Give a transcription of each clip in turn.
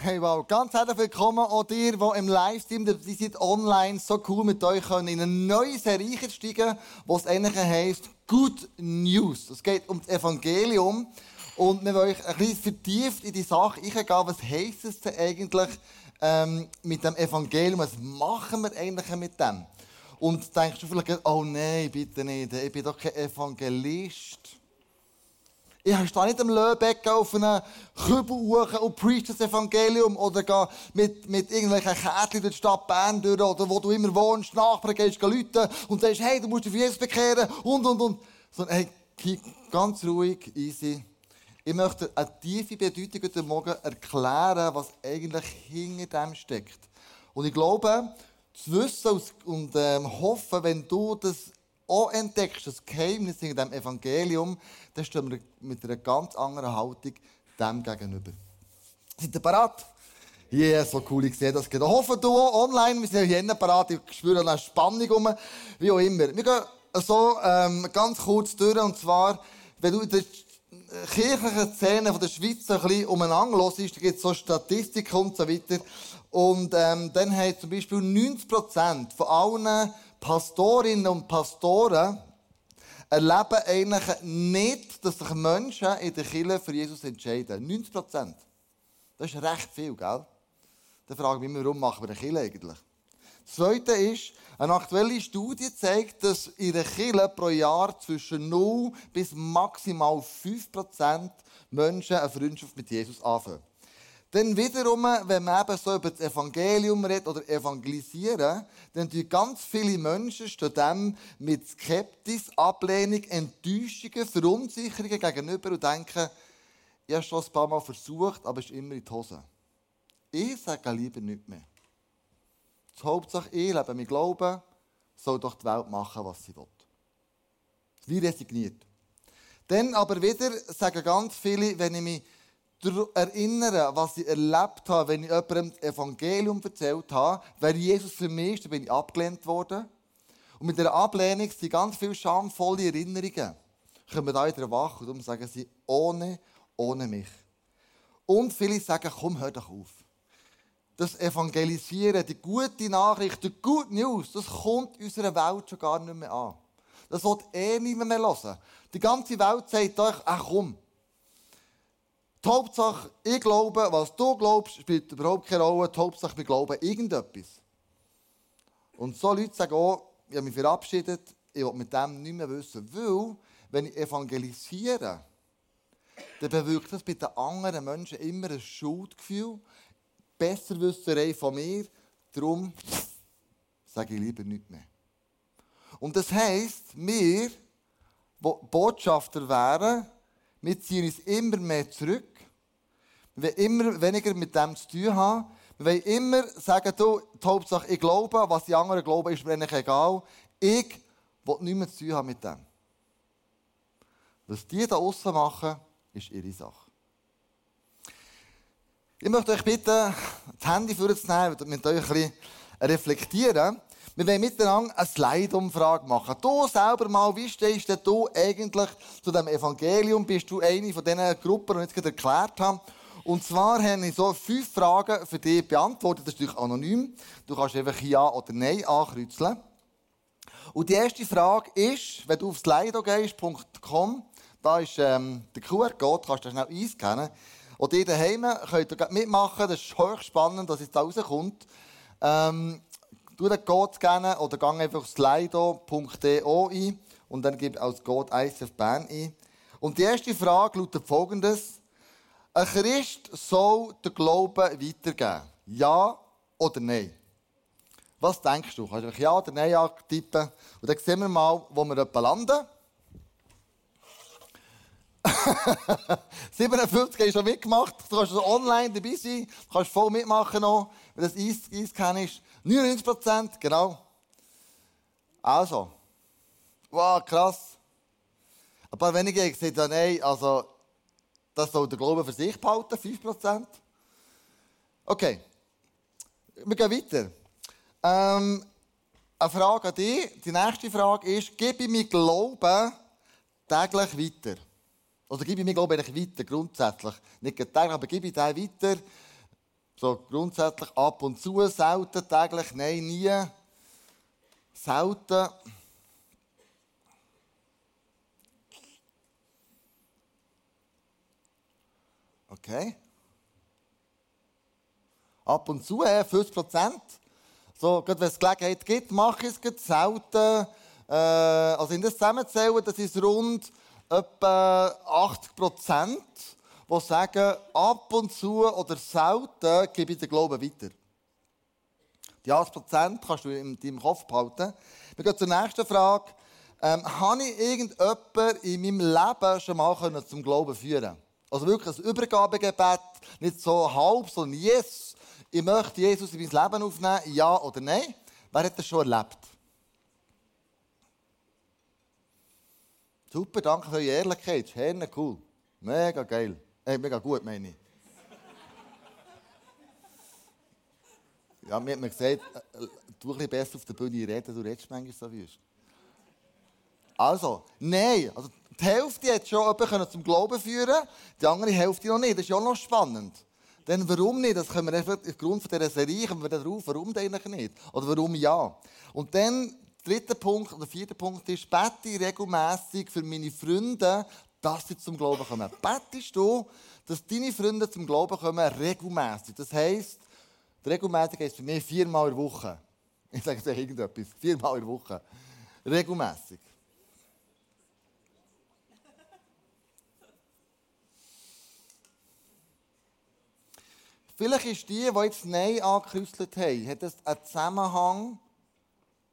Hey, wow. Ganz herzlich willkommen auch dir, die im Livestream, die sind online, so cool mit euch können, in eine neue Serie steigen, wo es eigentlich heisst Good News. Es geht um das Evangelium und wir wollen euch ein bisschen vertieft in die Sache eingehen, was heisst es denn eigentlich ähm, mit dem Evangelium, was machen wir eigentlich mit dem? Und denkst du vielleicht, oh nein, bitte nicht, ich bin doch kein Evangelist. Ich stehe nicht am Löbeck auf einem Kübel und preach das Evangelium oder gehe mit, mit irgendwelchen Kärtchen durch die Stadt Bern durch oder wo du immer wohnst, Nachbarn gehst, Leute und sagst, hey, du musst dich für Jesus bekehren und, und, und. Sondern, hey, ganz ruhig, easy. Ich möchte eine tiefe Bedeutung heute Morgen erklären, was eigentlich hinter dem steckt. Und ich glaube, zu wissen und ähm, hoffen, wenn du das auch entdeckst, das Geheimnis in dem Evangelium, dann stehen wir mit einer ganz anderen Haltung dem gegenüber. Seid ihr bereit? Ja, yeah, so cool, ich sehe das. Ich hoffe, du auch online. Wir sind hier parat. Ich spüre eine Spannung rum. Wie auch immer. Wir gehen so ähm, ganz kurz durch. Und zwar, wenn du in der kirchlichen Szene von der Schweiz ein bisschen umeinander hörst, da gibt es so Statistiken und so weiter. Und ähm, dann haben zum Beispiel 90% von allen Pastorinnen und Pastoren erleben eigentlich nicht, dass sich Menschen in der Kirche für Jesus entscheiden. 90 Prozent. Das ist recht viel, gell? Dann frage ich mich, warum machen wir eine Kirche eigentlich? Das Zweite ist, eine aktuelle Studie zeigt, dass in der Kirche pro Jahr zwischen 0 bis maximal 5 Prozent Menschen eine Freundschaft mit Jesus anfangen. Dann wiederum, wenn man eben so über das Evangelium redet oder evangelisieren, dann tun ganz viele Menschen stehen dem mit Skeptis, Ablehnung, Enttäuschungen, Verunsicherungen gegenüber und denken, ich habe schon ein paar Mal versucht, aber es ist immer in die Hose. Ich sage lieber nicht mehr. Die Hauptsache, ich lebe mit Glauben, soll doch die Welt machen, was sie will. Wie resigniert. Dann aber wieder sagen ganz viele, wenn ich mich erinnern, was ich erlebt habe, wenn ich jemandem das Evangelium erzählt habe, wer Jesus für mich ist, dann bin ich abgelehnt worden. Und mit dieser Ablehnung sind ganz viele schamvolle Erinnerungen. Kommen da wieder wach und darum sagen sie, ohne, ohne mich. Und viele sagen, komm, hör doch auf. Das Evangelisieren, die gute Nachricht, die Good News, das kommt unserer Welt schon gar nicht mehr an. Das wird eh niemand mehr hören. Die ganze Welt sagt euch, ach komm, die Hauptsache, ich glaube, was du glaubst, spielt überhaupt keine Rolle. Die Hauptsache, wir glauben irgendetwas. Und so Leute sagen auch, ich habe mich verabschiedet, ich will mit dem nicht mehr wissen. Weil, wenn ich evangelisiere, dann bewirkt das bei den anderen Menschen immer ein Schuldgefühl, Besserwisserei von mir. Darum sage ich lieber nichts mehr. Und das heisst, wir, die Botschafter wären, wir ziehen uns immer mehr zurück. Wir wollen immer weniger mit dem zu tun haben. Wir wollen immer sagen, du, die Hauptsache, ich glaube, was die anderen glauben, ist mir eigentlich egal. Ich will nichts mehr zu tun haben mit dem. Was die da außen machen, ist ihre Sache. Ich möchte euch bitten, das Handy vorzunehmen und mit euch ein bisschen reflektieren. Wir wollen miteinander eine Slide-Umfrage machen. Du selber mal, wie stehst du eigentlich zu dem Evangelium? Bist du eine von diesen Gruppen, die ich jetzt erklärt habe? Und zwar habe ich so fünf Fragen für dich beantwortet. Das ist natürlich anonym. Du kannst einfach Ja oder Nein ankreuzeln. Und die erste Frage ist, wenn du auf slido.com, da ist ähm, der QR-Code, kannst du schnell einscannen. Und ihr daheim könnt ihr mitmachen, das ist höchst spannend, dass es da rauskommt. Ähm, Du den Code scannen oder gang einfach slido.do ein und dann gib als Code ICF Bern ein. Und die erste Frage lautet folgendes. Ein Christ soll den Glauben weitergeben. Ja oder nein? Was denkst du? Kannst du Ja oder Nein tippen? Und dann sehen wir mal, wo wir etwa landen. 57 hast du schon mitgemacht. Du kannst also online dabei sein. Du kannst voll mitmachen noch, wenn das Eis ist. 99 Prozent, genau. Also. Wow, krass. Ein paar wenige haben gesagt, nein, also, das soll der Glaube für sich behalten, 5 Prozent. Okay. Wir gehen weiter. Ähm, eine Frage an dich. Die nächste Frage ist, gebe ich mir Glauben täglich weiter? Oder gebe ich mir Glauben eigentlich weiter, grundsätzlich? Nicht täglich, aber gebe ich den weiter? So grundsätzlich ab und zu, selten, täglich, nein, nie. Selten. Okay. Ab und zu, 50 Prozent. So, wenn es Gelegenheit gibt, mache ich es selten. Äh, also in das zusammenzählen, das ist rund etwa 80 Prozent, die sagen, ab und zu oder selten gebe ich den Glauben weiter. Die 80 Prozent kannst du in deinem Kopf behalten. Wir gehen zur nächsten Frage. Ähm, habe ich irgendjemanden in meinem Leben schon mal zum Glauben führen Also wirklich ein Übergabegebet, nicht so halb, sondern yes, ich möchte Jesus in mein Leben aufnehmen, ja oder nein. Wer hat das schon erlebt? Super, danke für eure Ehrlichkeit. Herne cool. Mega geil. Äh, mega gut, meine ich. Ja, mir hat man gesagt, äh, du ein bisschen besser auf der Bühne reden, du redest manchmal so wüst. Also, nein, also die Hälfte hat schon jemanden zum Glauben führen, die andere Hälfte noch nicht. Das ist ja auch noch spannend. Denn warum nicht? Das können wir einfach aufgrund dieser Serie kommen wir darauf, warum eigentlich nicht? Oder warum ja? Und dann dritter Punkt oder vierter Punkt ist, bete regelmäßig für meine Freunde, dass sie zum Glauben kommen. Betest du, dass deine Freunde zum Glauben kommen, regelmäßig. Das heisst, regelmäßig heisst für mich viermal in der Woche. Ich sage jetzt irgendetwas. Viermal in der Woche. Regelmäßig. Vielleicht ist die, die jetzt Nein angekünstelt haben, hat das einen Zusammenhang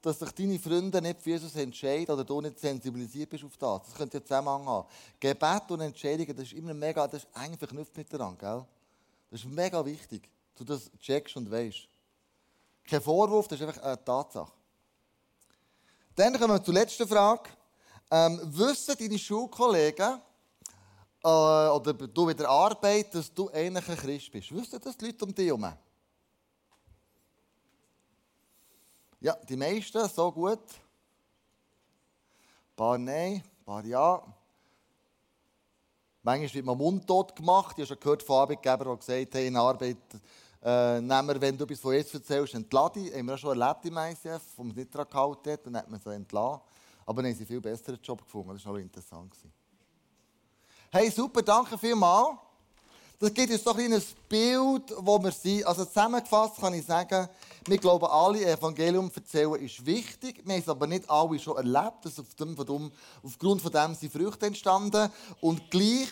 dass sich deine Freunde nicht für Jesus entscheiden oder du nicht sensibilisiert bist auf das. Das könnte ja Zusammenhang haben. Gebet und Entscheidungen, das ist immer mega, das ist eng verknüpft miteinander, gell? Das ist mega wichtig, dass du das checkst und weißt. Kein Vorwurf, das ist einfach eine Tatsache. Dann kommen wir zur letzten Frage. Ähm, wissen deine Schulkollegen äh, oder du mit der Arbeit, dass du eigentlich ein Christ bist? Wissen das die Leute um dich herum? Ja, die meisten so gut. Ein paar nein, ein paar ja. Manchmal wird man mundtot gemacht. Ich habe schon gehört von Arbeitgebern, die gesagt haben, in Arbeit, äh, nehmen wenn du etwas von Jesus erzählst, entlade dich. Haben wir auch schon erlebt im ICF, wo man es nicht daran gehalten hat, dann hat man sie entlassen. Aber dann haben sie einen viel besseren Job gefunden. Das war noch interessant. Hey, super, danke vielmals. Das gibt uns doch ein Bild, wo wir sind. Also zusammengefasst kann ich sagen, wir glauben alle, Evangelium erzählen ist wichtig. Wir haben es aber nicht alle schon erlebt. Das auf dem, von dem, aufgrund von dem sind Früchte entstanden. Und gleich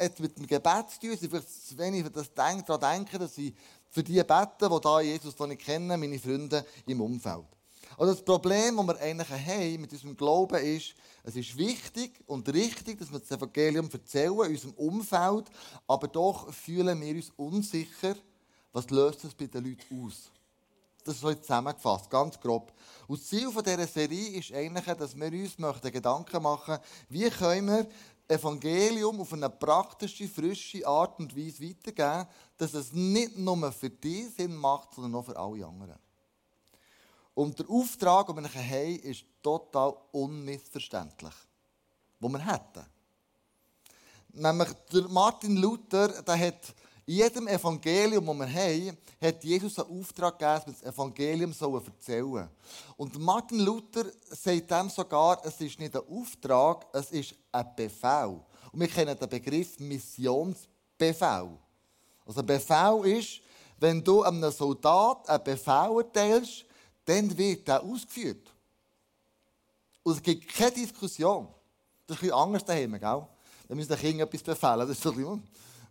hat mit dem Gebet zu tun. Ich vielleicht, wenn ich das denke, daran denke, dass ich für die bete, die da Jesus noch nicht kennen, meine Freunde im Umfeld. Also das Problem, das wir eigentlich haben mit unserem Glauben ist, es ist wichtig und richtig, dass wir das Evangelium erzählen in unserem Umfeld, aber doch fühlen wir uns unsicher, was löst das bei den Leuten aus. Das ist so zusammengefasst, ganz grob. Und das Ziel dieser Serie ist eigentlich, dass wir uns möchten Gedanken machen wie können wir Evangelium auf eine praktische, frische Art und Weise weitergeben, dass es nicht nur für dich Sinn macht, sondern auch für alle anderen. Und der Auftrag, den wir haben, ist total unmissverständlich. Den wir hätten. Nämlich der Martin Luther, der hat in jedem Evangelium, das wir haben, hat Jesus einen Auftrag gegeben, das Evangelium erzählen. Und Martin Luther sagt dem sogar, es ist nicht ein Auftrag, es ist ein Befehl. Und wir kennen den Begriff Missionsbefehl. Also ein Befehl ist, wenn du einem Soldat einen Befehl erteilst, dann wird der ausgeführt. Und es gibt keine Diskussion. Das ist ein bisschen anders daheim, gell? Da müssen den Kindern etwas befehlen. Das ist so ein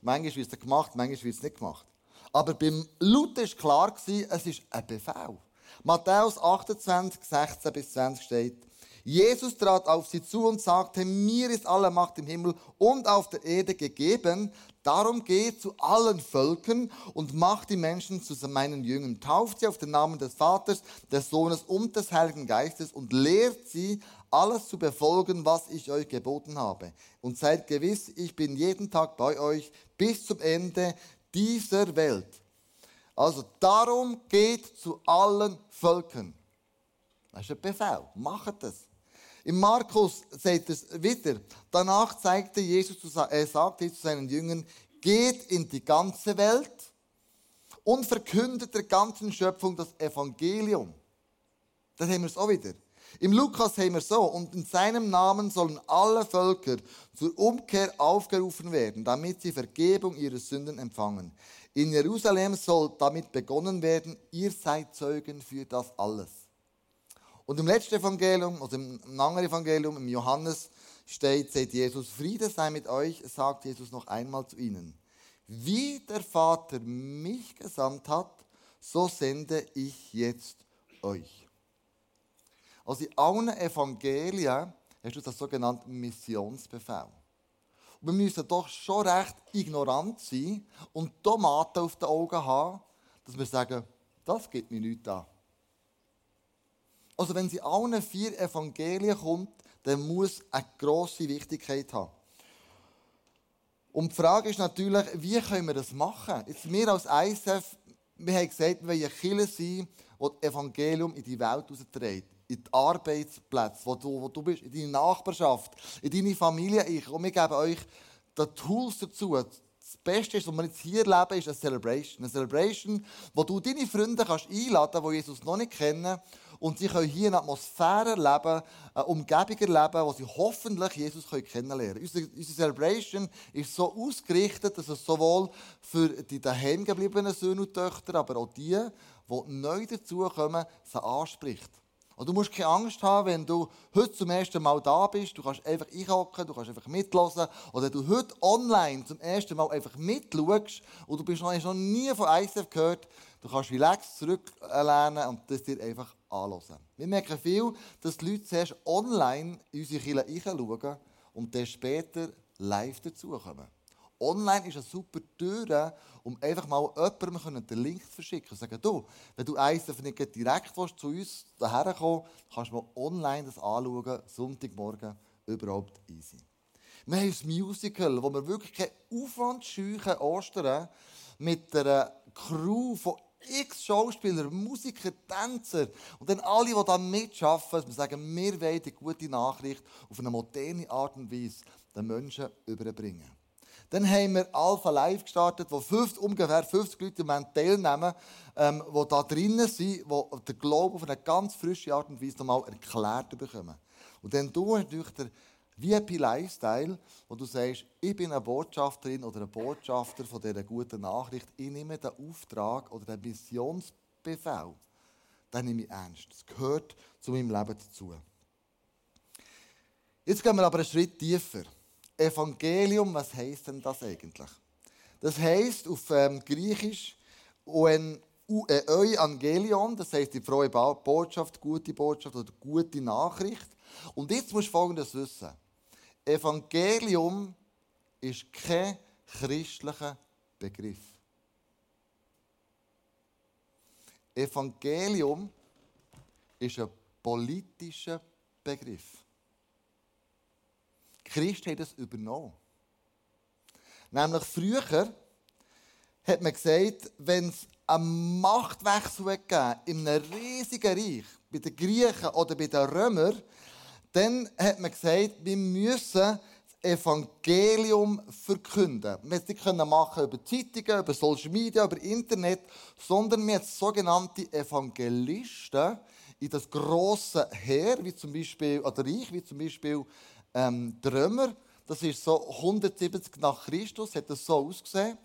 manchmal wird es gemacht, manchmal wird es nicht gemacht. Aber beim Luther war klar, es ist ein Befehl. Matthäus 28, 16 bis 20 steht, Jesus trat auf sie zu und sagte, mir ist alle Macht im Himmel und auf der Erde gegeben. Darum geht zu allen Völkern und macht die Menschen zu meinen Jüngern. Tauft sie auf den Namen des Vaters, des Sohnes und des Heiligen Geistes und lehrt sie, alles zu befolgen, was ich euch geboten habe. Und seid gewiss, ich bin jeden Tag bei euch bis zum Ende dieser Welt. Also darum geht zu allen Völkern. Das ist ein Befehl. Macht es. Im Markus sagt es wieder. Danach zeigte Jesus, er sagte zu seinen Jüngern, geht in die ganze Welt und verkündet der ganzen Schöpfung das Evangelium. Das haben wir es auch wieder. Im Lukas haben wir so, und in seinem Namen sollen alle Völker zur Umkehr aufgerufen werden, damit sie Vergebung ihrer Sünden empfangen. In Jerusalem soll damit begonnen werden, ihr seid Zeugen für das alles. Und im letzten Evangelium, also im anderen Evangelium, im Johannes, steht, seht Jesus, Friede sei mit euch, sagt Jesus noch einmal zu ihnen. Wie der Vater mich gesandt hat, so sende ich jetzt euch. Also in allen Evangelien hast du das sogenannte Missionsbefehl. Und wir müssen doch schon recht ignorant sein und Tomaten auf den Augen haben, dass wir sagen, das geht mir nichts an. Also wenn sie allen vier Evangelien kommt, dann muss eine grosse Wichtigkeit haben. Und die Frage ist natürlich, wie können wir das machen? Jetzt wir als ISF, wir haben gesagt, wir wollen eine Kirche sein, die das Evangelium in die Welt herausträgt in die Arbeitsplätze, wo du, wo du bist, in deine Nachbarschaft, in deine Familie. Ich. Und wir geben euch die Tools dazu. Das Beste ist, was wir jetzt hier erleben, ist eine Celebration. Eine Celebration, wo du deine Freunde kannst einladen kannst, die Jesus noch nicht kennen. Und sie können hier eine Atmosphäre erleben, eine Umgebung erleben, wo sie hoffentlich Jesus kennenlernen können. Unsere, Celebration ist so ausgerichtet, dass es sowohl für die daheim gebliebenen Söhne und Töchter, aber auch die, die neu dazukommen, sie anspricht. Und du musst keine Angst haben, wenn du heute zum ersten Mal da bist. Du kannst einfach einhocken, du kannst einfach mitlosen. Oder du heute online zum ersten Mal einfach mitschaust und du bist noch, noch nie von ICF gehört. Du kannst relax zurücklehnen und das dir einfach anhören. Wir merken viel, dass die Leute zuerst online in unsere Kirche reinschauen und dann später live dazukommen. Online ist eine super Tür, um einfach mal jemandem den Link zu verschicken. Und sagen, du, wenn du eins nicht direkt zu uns daher kommen kannst du mal online das anschauen, Sonntagmorgen, überhaupt easy. Wir haben ein Musical, wo wir wirklich keinen Aufwand scheuen, Ostern, mit einer Crew von x Schauspieler, Musiker, Tänzer und dann alle, die da mitschaffen, dass wir sagen, wir wollen die gute Nachricht auf eine moderne Art und Weise den Menschen überbringen. Dann haben wir Alpha Live gestartet, wo 50, ungefähr 50 Leute teilnehmen, ähm, die da drinnen sind, die den Glauben auf eine ganz frische Art und Weise nochmal erklärt bekommen. Und dann du hast natürlich der VIP-Lifestyle, wo du sagst, ich bin eine Botschafterin oder ein Botschafter von dieser guten Nachricht. Ich nehme den Auftrag oder den Missionsbefehl, den nehme ich ernst. Das gehört zu meinem Leben dazu. Jetzt gehen wir aber einen Schritt tiefer. Evangelium, was heißt denn das eigentlich? Das heißt auf ähm, Griechisch äh, Evangelion, das heißt die frohe Botschaft, gute Botschaft oder gute Nachricht. Und jetzt musst du Folgendes wissen: Evangelium ist kein christlicher Begriff. Evangelium ist ein politischer Begriff. Christen haben das übernommen. Nämlich früher hat man gesagt, wenn es einen Machtwechsel gegeben in einem riesigen Reich, bei den Griechen oder bei den Römern, dann hat man gesagt, wir müssen das Evangelium verkünden. Wir können nicht machen über Zeitungen, über Social Media, über Internet, sondern wir haben sogenannte Evangelisten in das große Heer, wie zum Beispiel, oder Reich, wie zum Beispiel ähm, die Römer, das ist so 170 nach Christus, hat das so ausgesehen.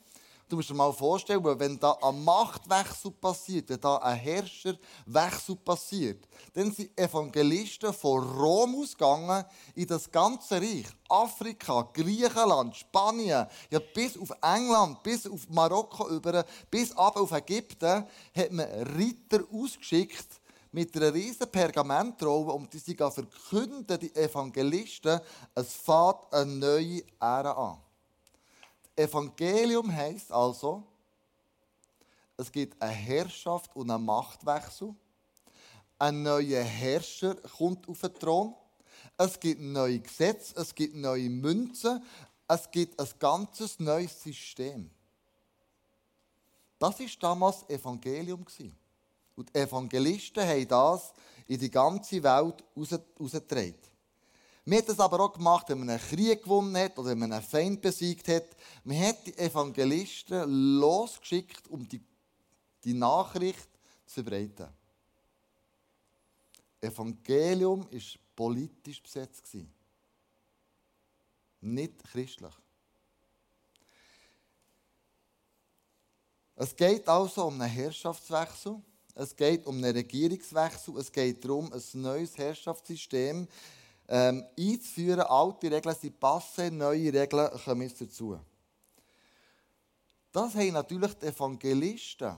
Du musst dir mal vorstellen, wenn da ein Machtwechsel passiert, wenn da ein Herrscherwechsel passiert, dann sind Evangelisten von Rom ausgegangen in das ganze Reich. Afrika, Griechenland, Spanien, ja, bis auf England, bis auf Marokko über, bis ab auf Ägypten, hat man Ritter ausgeschickt, mit einer riesen Pergamentrolle und die sie verkünden, die Evangelisten, es fährt eine neue Ära an. Evangelium heisst also, es gibt eine Herrschaft und einen Machtwechsel. Ein neuer Herrscher kommt auf den Thron. Es gibt neue Gesetze, es gibt neue Münzen, es gibt ein ganzes neues System. Das war damals Evangelium. Und die Evangelisten haben das in die ganze Welt herausgetragen. Man hat das aber auch gemacht, wenn man einen Krieg gewonnen hat oder wenn man einen Feind besiegt hat. Man hat die Evangelisten losgeschickt, um die die Nachricht zu verbreiten. Evangelium war politisch besetzt. Nicht christlich. Es geht also um einen Herrschaftswechsel. Es geht um einen Regierungswechsel. Es geht darum, ein neues Herrschaftssystem ähm, einzuführen. Alte Regeln sie passen, neue Regeln kommen jetzt dazu. Das haben natürlich die Evangelisten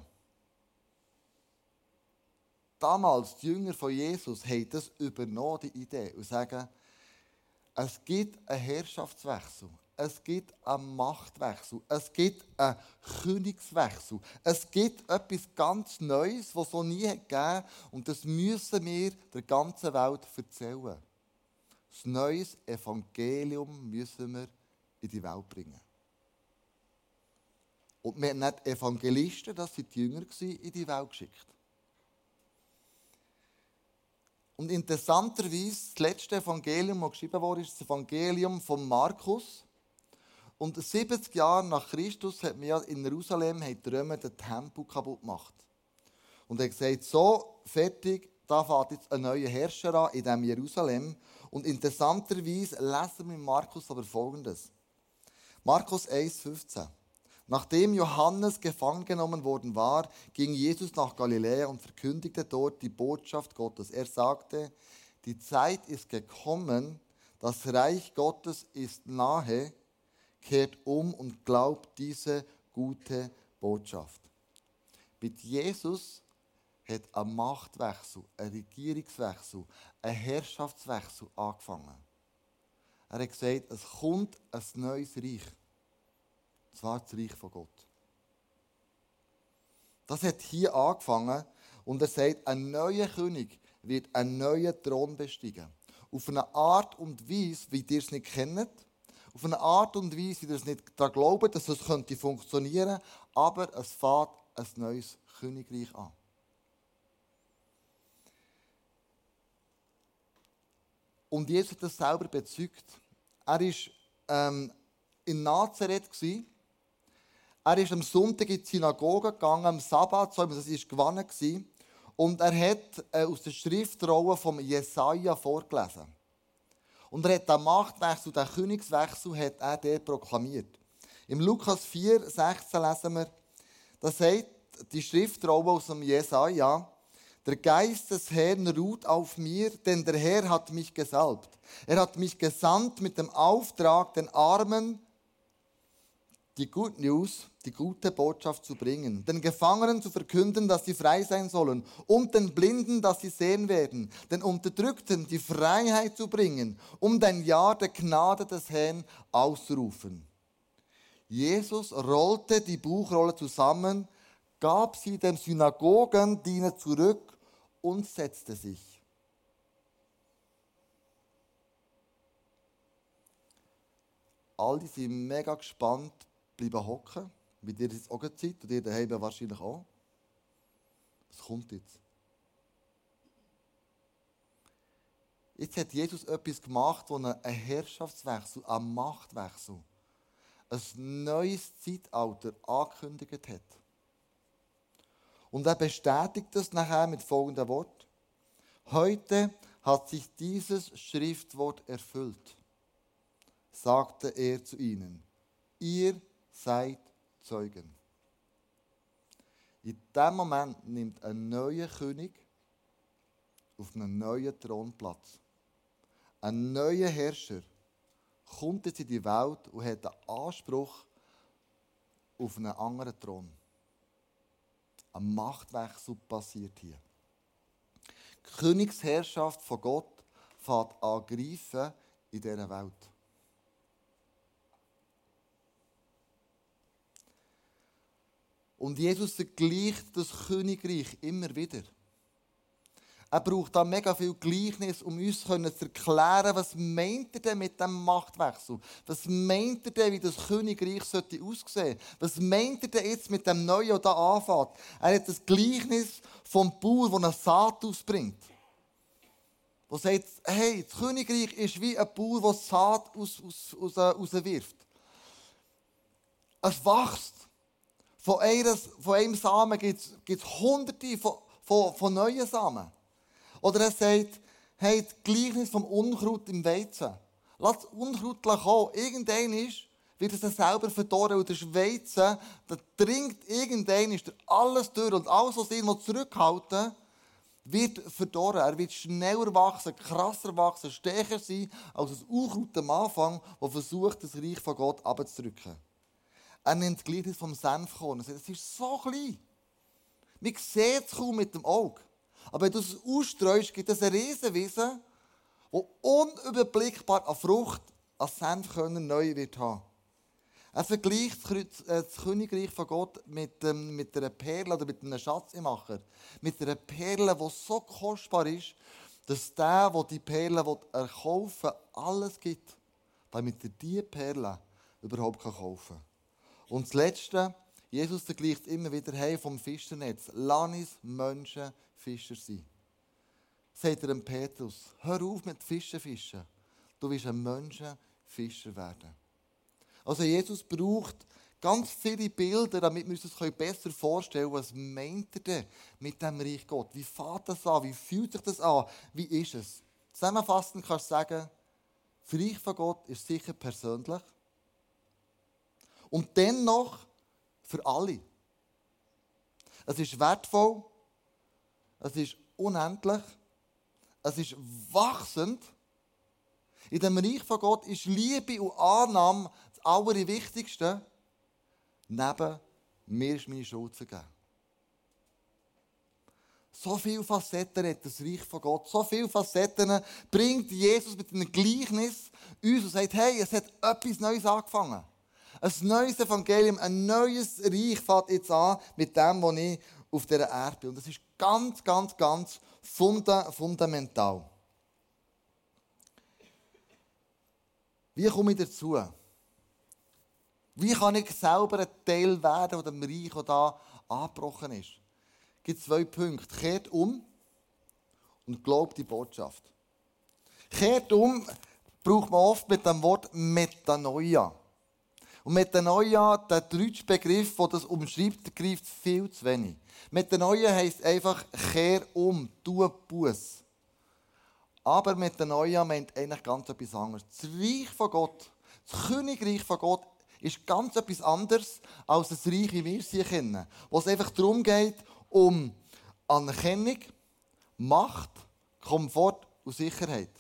damals, die Jünger von Jesus, haben das übernommen, die Idee, und sagen, es gibt einen Herrschaftswechsel, es gibt einen Machtwechsel, es gibt einen Königswechsel, es gibt etwas ganz Neues, was es so nie gegeben und das müssen wir der ganzen Welt erzählen. Das neues Evangelium müssen wir in die Welt bringen. Und wir haben nicht Evangelisten, das sind die Jünger, in die Welt geschickt. Und interessanterweise, das letzte Evangelium, das geschrieben wurde, ist das Evangelium von Markus. Und 70 Jahre nach Christus hat man in Jerusalem die Römer den Tempel kaputt gemacht. Und er hat gesagt, so, fertig, da fährt jetzt ein neuer Herrscher an in diesem Jerusalem. Und interessanterweise lesen wir Markus aber Folgendes. Markus 1, 15. Nachdem Johannes gefangen genommen worden war, ging Jesus nach Galiläa und verkündigte dort die Botschaft Gottes. Er sagte, die Zeit ist gekommen, das Reich Gottes ist nahe, kehrt um und glaubt diese gute Botschaft. Mit Jesus hat ein Machtwechsel, ein Regierungswechsel, ein Herrschaftswechsel angefangen. Er hat gesagt, es kommt ein neues Reich. Das war das Reich von Gott. Das hat hier angefangen und er sagt, ein neuer König wird einen neuen Thron besteigen. Auf eine Art und Weise, wie ihr es nicht kennt. Auf eine Art und Weise, wie ihr es nicht daran glaubt, dass es könnte funktionieren aber es fährt ein neues Königreich an. Und Jesus hat das selber bezeugt. Er war ähm, in Nazareth. Gewesen, er ist am Sonntag in die Synagoge gegangen, am Sabbat, das war gewonnen. Und er hat äh, aus der Schriftrolle vom Jesaja vorgelesen. Und er hat den Machtwechsel, den Königswechsel, hat er dort proklamiert. Im Lukas 4, 16 lesen wir, da sagt die Schriftrolle aus dem Jesaja, der Geist des Herrn ruht auf mir, denn der Herr hat mich gesalbt. Er hat mich gesandt mit dem Auftrag, den Armen die Good News, die gute Botschaft zu bringen, den Gefangenen zu verkünden, dass sie frei sein sollen und den Blinden, dass sie sehen werden, den Unterdrückten die Freiheit zu bringen, um dein Jahr der Gnade des Herrn auszurufen. Jesus rollte die Buchrolle zusammen, gab sie dem Synagogendiener zurück und setzte sich. All die sind mega gespannt, bleiben hocken, wie dir jetzt auch Zeit und ihr daheim wahrscheinlich auch. Es kommt jetzt. Jetzt hat Jesus etwas gemacht, wo ein Herrschaftswechsel, ein Machtwechsel, ein neues Zeitalter angekündigt hat. Und er bestätigt das nachher mit folgendem Wort. Heute hat sich dieses Schriftwort erfüllt, sagte er zu ihnen. Ihr seid Zeugen. In dem Moment nimmt ein neuer König auf einen neuen Thronplatz. Ein neuer Herrscher kommt jetzt in die Welt und hat den Anspruch auf einen anderen Thron. Ein Machtwechsel passiert hier. Die Königsherrschaft von Gott fährt angreifen in dieser Welt. Und Jesus vergleicht das Königreich immer wieder. Er braucht da mega viel Gleichnis, um uns zu erklären, was meint er denn mit dem Machtwechsel? Was meint er denn, wie das Königreich sollte aussehen? Was meint er denn jetzt mit dem Neuen, der da anfängt? Er hat das Gleichnis vom Bauer, der eine Saat ausbringt. Der sagt, hey, das Königreich ist wie ein Bauer, der Saat aus, aus, aus, rauswirft. Es wächst Von, eines, von einem Samen gibt es hunderte von, von, von neuen Samen. Oder er sagt, hey, das Gleichnis vom Unkraut im Weizen. Lass das Unkraut kommen. Irgendein ist, wird es dann selber verdorren. Und der Weizen, der dringt irgendein, alles durch. Und alles, was ihn zurückhalten wird verdorren. Er wird schneller wachsen, krasser wachsen, stärker sein als das Unkraut am Anfang, das versucht, das Reich von Gott abzudrücken. Er nennt das Gleichnis vom Senfkorn. Es ist so klein. Man sieht es kaum mit dem Auge. Aber wenn du es ausstreust, gibt es eine Riesenwiese, die unüberblickbar an Frucht, an Senfkörner neu wird haben. Er vergleicht das Königreich von Gott mit, ähm, mit einer Perle oder mit einem Schatzmacher. Mit einer Perle, die so kostbar ist, dass der, der die Perle erkaufen will, alles gibt, damit er diese Perle überhaupt kaufen kann. Und das Letzte, Jesus vergleicht immer wieder hey, vom Fischernetz. Lass uns Menschen Fischer sein. Sagt er dem Petrus, hör auf mit Fischen fischen. Du wirst ein Menschenfischer werden. Also Jesus braucht ganz viele Bilder, damit wir uns das besser vorstellen können. Was meint er denn mit dem Reich Gott? Wie fährt das an? Wie fühlt sich das an? Wie ist es? Zusammenfassend kannst du sagen, das Reich von Gott ist sicher persönlich und dennoch für alle. Es ist wertvoll, es ist unendlich, es ist wachsend. In dem Reich von Gott ist Liebe und Annahme das Allerwichtigste. Neben mir ist meine Schuld vergeben. So viele Facetten hat das Reich von Gott. So viele Facetten bringt Jesus mit einem Gleichnis uns und sagt, hey, es hat etwas Neues angefangen. Ein neues Evangelium, ein neues Reich fängt jetzt an mit dem, was ich auf dieser Erde bin. Und das ist ganz, ganz, ganz funda fundamental. Wie komme ich dazu? Wie kann ich selber ein Teil werden von dem Reich, das da angebrochen ist? Es gibt zwei Punkte. Kehrt um und glaubt die Botschaft. Kehrt um braucht man oft mit dem Wort Metanoia. Und Metanoia, der deutsche Begriff, der das umschreibt, greift viel zu wenig. Metanoia heisst einfach, kehr um, tu Buß. Aber Metanoia meint eigentlich ganz etwas anderes. Das Reich von Gott, das Königreich von Gott, ist ganz etwas anderes als das Reich, wie wir sie kennen. Wo es einfach darum geht, um Anerkennung, Macht, Komfort und Sicherheit.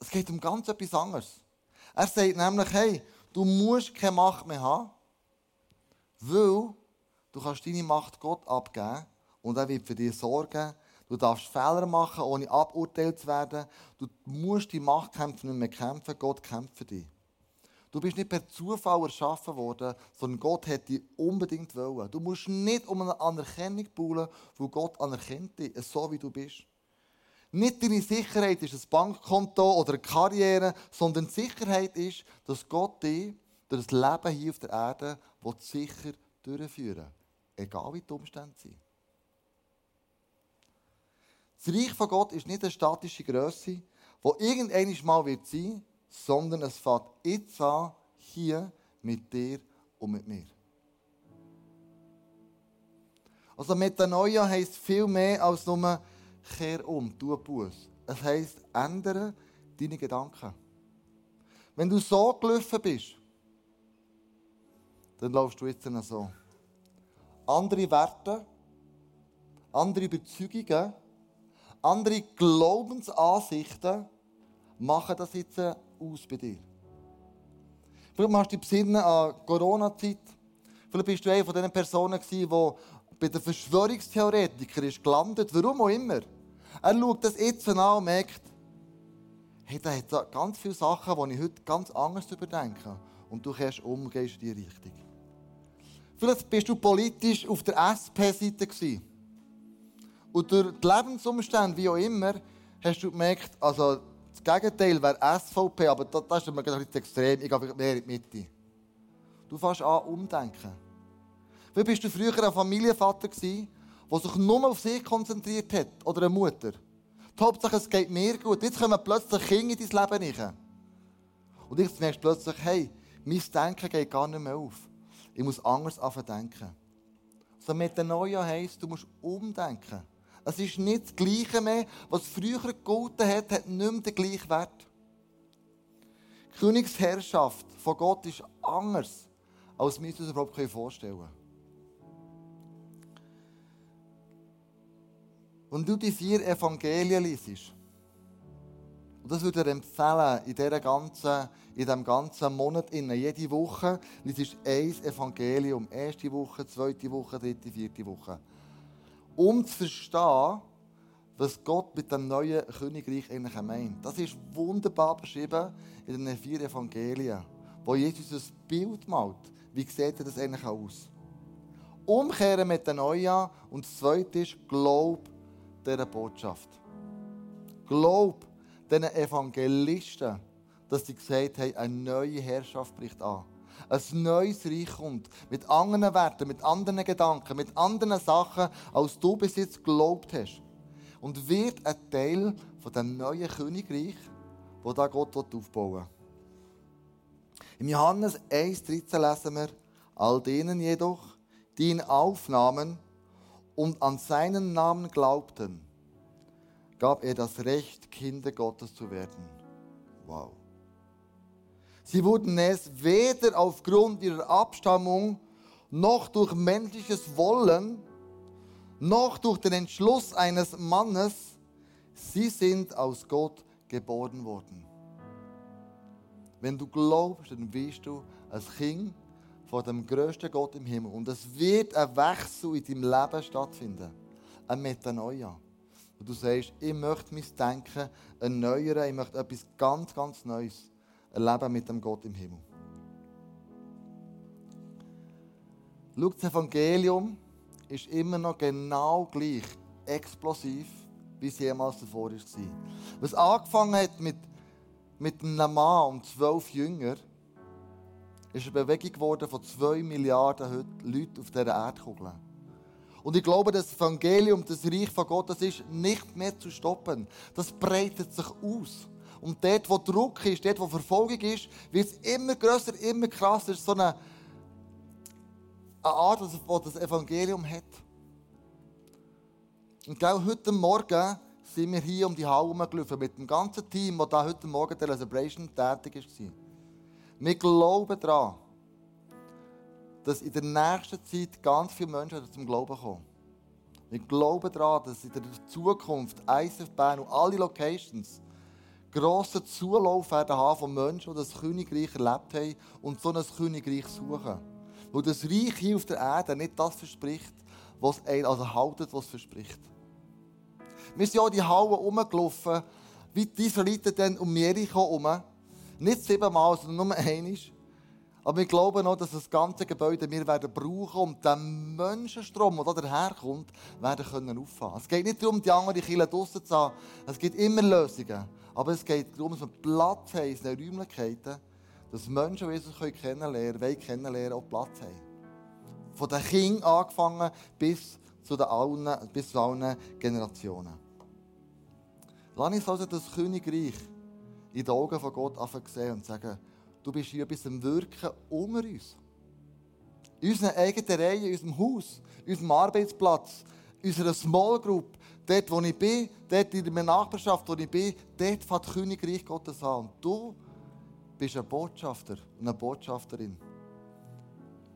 Es geht um ganz etwas anderes. Er sagt nämlich, hey, du musst keine Macht mehr haben, weil du kannst deine Macht Gott abgeben und er wird für dich sorgen. Du darfst Fehler machen, ohne aburteilt zu werden. Du musst die Machtkämpfe nicht mehr kämpfen, Gott kämpft für dich. Du bist nicht per Zufall erschaffen worden, sondern Gott hat dich unbedingt wollen. Du musst nicht um eine Anerkennung bauen, wo Gott anerkennt dich, so wie du bist. Nicht deine Sicherheit ist ein Bankkonto oder eine Karriere, sondern die Sicherheit ist, dass Gott dich durch das Leben hier auf der Erde sicher durchführen. Egal wie die Umstände sind. Das Reich von Gott ist nicht eine statische Größe, die irgendwann mal wird sein, sondern es fängt jetzt an, hier mit dir und mit mir. Also Metanoia heisst viel mehr als nur kehr um, tu Buß. Es heisst, ändere deine Gedanken. Wenn du so gelaufen bist, dann laufst du jetzt so. Andere Werte, andere Überzeugungen, andere Glaubensansichten machen das jetzt aus bei dir. Vielleicht machst du dich besinnen an Corona-Zeit. Vielleicht bist du eine von diesen Personen, die bei den Verschwörungstheoretikern ist gelandet, warum auch immer. Er schaut das jetzt an und merkt, hey, da hat ganz viele Sachen, die ich heute ganz anders überdenke. Und du gehst um und gehst in die Richtung. Vielleicht bist du politisch auf der SP-Seite Und durch die Lebensumstände, wie auch immer, hast du gemerkt, also das Gegenteil wäre SVP, aber das, das ist mir bisschen extrem. Ich gehe mehr in die Mitte. Du fängst an umdenken. Wie bist du früher ein Familienvater gewesen, der sich nur auf sich konzentriert hat? Oder eine Mutter? Die Hauptsache, es geht mir gut. Jetzt kommen plötzlich Kinder in dein Leben rein. Und ich merkst plötzlich, hey, mein Denken geht gar nicht mehr auf. Ich muss anders denken. So Metanoia heisst, du musst umdenken. Es ist nicht das Gleiche mehr. Was früher gegolten hat, hat nicht mehr den gleichen Wert. Die Königsherrschaft von Gott ist anders, als wir uns überhaupt vorstellen können. Wenn du die vier Evangelien liest, und das würde dir empfehlen, in, ganzen, in diesem ganzen Monat, innen, jede Woche, liest ein Evangelium. Erste Woche, zweite Woche, dritte, vierte Woche. Um zu verstehen, was Gott mit dem neuen Königreich eigentlich meint. Das ist wunderbar beschrieben in den vier Evangelien, wo Jesus ein Bild malt. Wie sieht das eigentlich aus? Umkehren mit den Neuen und das zweite ist, glaub dieser Botschaft. Glaub diesen Evangelisten, dass sie gesagt haben, eine neue Herrschaft bricht an. Ein neues Reich kommt. Mit anderen Werten, mit anderen Gedanken, mit anderen Sachen, als du bis jetzt geglaubt hast. Und wird ein Teil von dem neuen Königreich, wo da Gott aufbauen will. Im Johannes 1,13 lesen wir, all denen jedoch, die ihn aufnahmen und an seinen Namen glaubten, gab er das Recht, Kinder Gottes zu werden. Wow. Sie wurden es weder aufgrund ihrer Abstammung noch durch menschliches Wollen noch durch den Entschluss eines Mannes. Sie sind aus Gott geboren worden. Wenn du glaubst, dann bist du ein Kind von dem größten Gott im Himmel. Und es wird ein Wechsel in deinem Leben stattfinden. Ein Metanoia. Und du sagst, ich möchte mein Denken erneuern, ich möchte etwas ganz, ganz Neues erleben mit dem Gott im Himmel. Schau, das Evangelium ist immer noch genau gleich explosiv, wie es jemals davor war. Was angefangen hat mit, mit einem Mann und zwölf Jüngern, ist eine Bewegung geworden von zwei Milliarden Leuten auf dieser Erdkugel. Und ich glaube, das Evangelium, das Reich von Gott, das ist nicht mehr zu stoppen. Das breitet sich aus. Und dort, wo Druck ist, dort, wo Verfolgung ist, wird es immer größer, immer krasser. Das ist so eine, eine Art, die das Evangelium hat. Und genau heute Morgen sind wir hier um die Halle herumgelaufen mit dem ganzen Team, das da heute Morgen der Celebration tätig war. Wir glauben daran, dass in der nächsten Zeit ganz viele Menschen zum Glauben kommen. Wir glauben daran, dass in der Zukunft ISF Bern und alle Locations grossen Zulauf werden haben von Menschen, die das Königreich erlebt haben und so ein Königreich suchen. Weil das Reich hier auf der Erde nicht das verspricht, was ein, also haltet, was es verspricht. Wir sind auch die Halle rumgelaufen, wie die Israeliten dann um Jericho herum. Nicht siebenmal, sondern nur einmal. Aber wir glauben auch, dass das ganze Gebäude wir werden brauchen, um den Menschenstrom, der daherkommt, werden können auffahren. Es geht nicht darum, die anderen Kirche draussen zu haben. Es gibt immer Lösungen. Aber es geht darum, dass wir Platz haben in den Räumlichkeiten, dass Menschen, die Jesus kennenlernen können, kennenlernen, auch Platz haben. Von den Kindern angefangen bis zu, den allen, bis zu allen Generationen. Lass uns also das Königreich in den Augen von Gott sehen und sagen, du bist hier bis zum Wirken unter uns. In unserer eigenen Reihe, in unserem Haus, in unserem Arbeitsplatz, in unserer Small Group, dort, wo ich bin, dort in der Nachbarschaft, wo ich bin, dort fängt das Königreich Gottes an. Und du bist ein Botschafter und eine Botschafterin.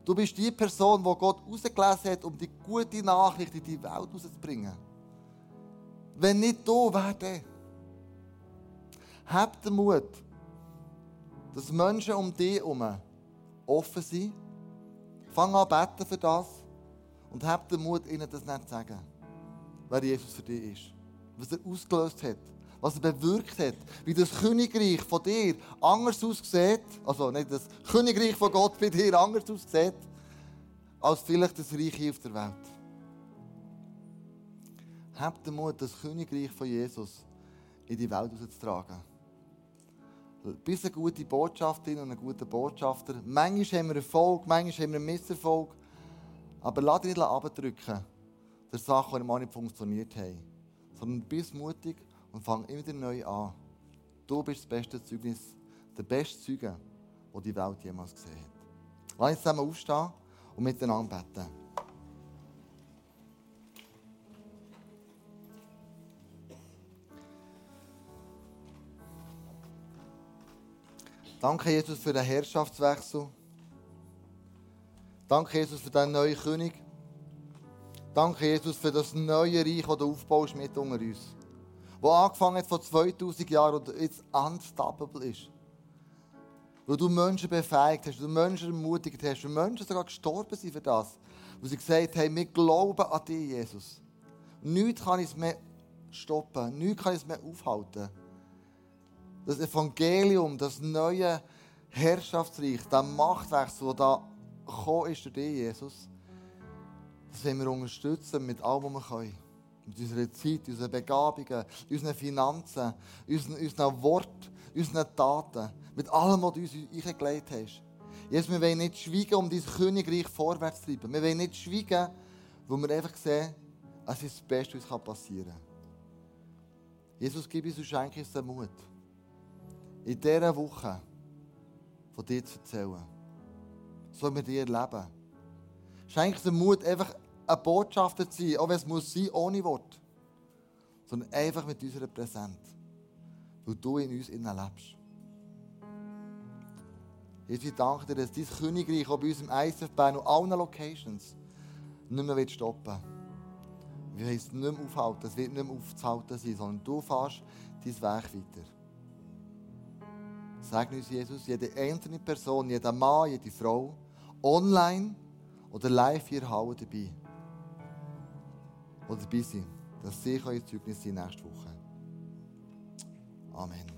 Du bist die Person, die Gott ausgelesen hat, um die gute Nachricht in die Welt rauszubringen. Wenn nicht du, wer denn? Hab den Mut, dass Menschen um dich herum offen sind. Fang an beten für das und hab den Mut, ihnen das nicht zu sagen, wer Jesus für dich ist. Was er ausgelöst hat, was er bewirkt hat, wie das Königreich von dir anders aussieht, also nicht das Königreich von Gott bei dir anders aussieht, als vielleicht das Reich hier auf der Welt. Hab den Mut, das Königreich von Jesus in die Welt rauszutragen. Bist eine gute Botschafterin und ein guter Botschafter. Manchmal haben wir Erfolg, manchmal haben wir Misserfolg. Aber lass dich nicht abdrücken, der Sachen, die mal nicht funktioniert haben. Sondern bist mutig und fang immer wieder neu an. Du bist das beste Zeugnis, der beste Zeuge, den die Welt jemals gesehen hat. Lass uns zusammen aufstehen und miteinander beten. Danke, Jesus, für den Herrschaftswechsel. Danke, Jesus, für den neuen König. Danke, Jesus, für das neue Reich, das du aufbaust mit unter uns. Das angefangen hat vor 2000 Jahren und jetzt unstoppable ist. Weil du Menschen befähigt hast, du Menschen ermutigt hast, und Menschen sogar gestorben sind für das. Weil sie gesagt haben, wir glauben an dich, Jesus. Nichts kann es mehr stoppen, nichts kann es mehr aufhalten das Evangelium, das neue Herrschaftsreich, der Machtwechsel, der da gekommen ist durch dich, Jesus, das wollen wir unterstützen mit allem, was wir können. Mit unserer Zeit, unseren Begabungen, unseren Finanzen, unseren, unseren Worten, unseren Taten, mit allem, was du uns eingelegt hast. Jesus, wir wollen nicht schweigen, um dein Königreich vorwärts zu treiben. Wir wollen nicht schweigen, weil wir einfach sehen, es ist das Beste, was passieren kann. Jesus, gib uns und schenke uns den Mut in dieser Woche von dir zu erzählen. So mit dir leben. Schenk dir Mut, einfach ein Botschafter zu sein, auch wenn es muss sein, ohne Wort. Sondern einfach mit unserer Präsenz. Weil du in uns innen lebst. Jesus, ich danke dir, dass dein Königreich auch bei uns im ICF Bern und allen Locations nicht mehr stoppen wird. Wir es nicht mehr aufhalten, es wird nicht mehr aufzuhalten sein, sondern du fährst dein Weg weiter. Segne uns, Jesus, jede einzelne Person, jeder Mann, jede Frau, online oder live hier Halle dabei. Oder dabei sein, dass sie euer Zeugnis sein nächste Woche. Amen.